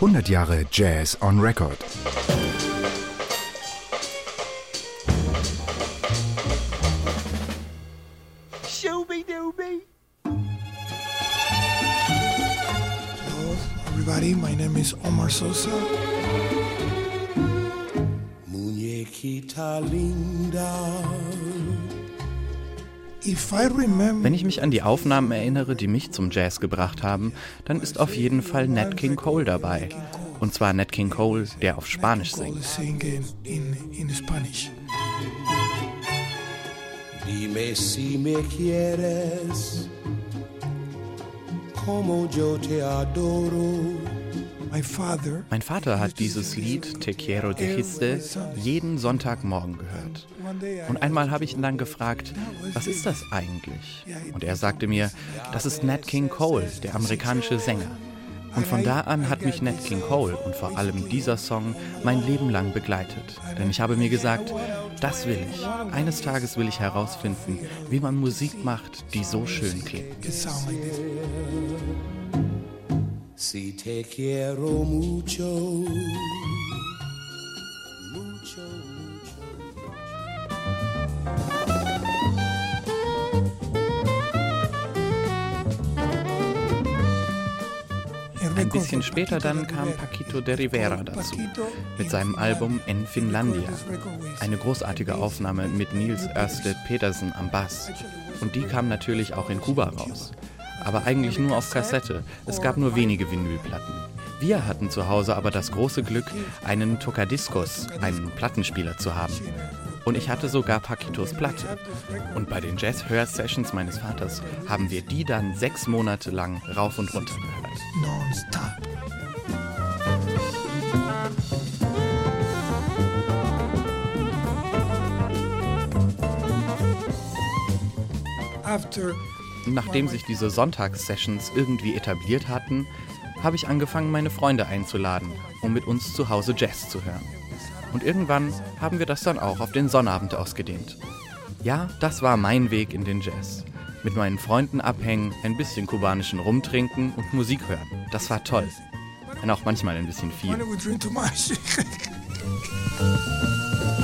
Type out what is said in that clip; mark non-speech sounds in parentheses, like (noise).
100 Jahre Jazz on Record. Hello, everybody. My name is Omar Sosa. Muñequita linda. Wenn ich mich an die Aufnahmen erinnere, die mich zum Jazz gebracht haben, dann ist auf jeden Fall Nat King Cole dabei. Und zwar Nat King Cole, der auf Spanisch singt. singing in, in Spanish. Dime si me quieres como yo te adoro. Mein Vater hat dieses Lied Te quiero dijiste jeden Sonntagmorgen gehört. Und einmal habe ich ihn dann gefragt, was ist das eigentlich? Und er sagte mir, das ist Nat King Cole, der amerikanische Sänger. Und von da an hat mich Nat King Cole und vor allem dieser Song mein Leben lang begleitet. Denn ich habe mir gesagt, das will ich. Eines Tages will ich herausfinden, wie man Musik macht, die so schön klingt. Si te quiero mucho. Mucho, mucho. Ein bisschen später dann kam Paquito de Rivera dazu mit seinem Album En Finlandia. Eine großartige Aufnahme mit Nils Ørsted Petersen am Bass. Und die kam natürlich auch in Kuba raus. Aber eigentlich nur auf Kassette. Es gab nur wenige Vinylplatten. Wir hatten zu Hause aber das große Glück, einen Tocadiscos, einen Plattenspieler zu haben. Und ich hatte sogar Paquitos Platte. Und bei den Jazz-Hör-Sessions meines Vaters haben wir die dann sechs Monate lang rauf und runter gehört. non-stop. After Nachdem sich diese Sonntagssessions irgendwie etabliert hatten, habe ich angefangen, meine Freunde einzuladen, um mit uns zu Hause Jazz zu hören. Und irgendwann haben wir das dann auch auf den Sonnabend ausgedehnt. Ja, das war mein Weg in den Jazz. Mit meinen Freunden abhängen, ein bisschen kubanischen Rumtrinken und Musik hören. Das war toll. Wenn auch manchmal ein bisschen viel. (laughs)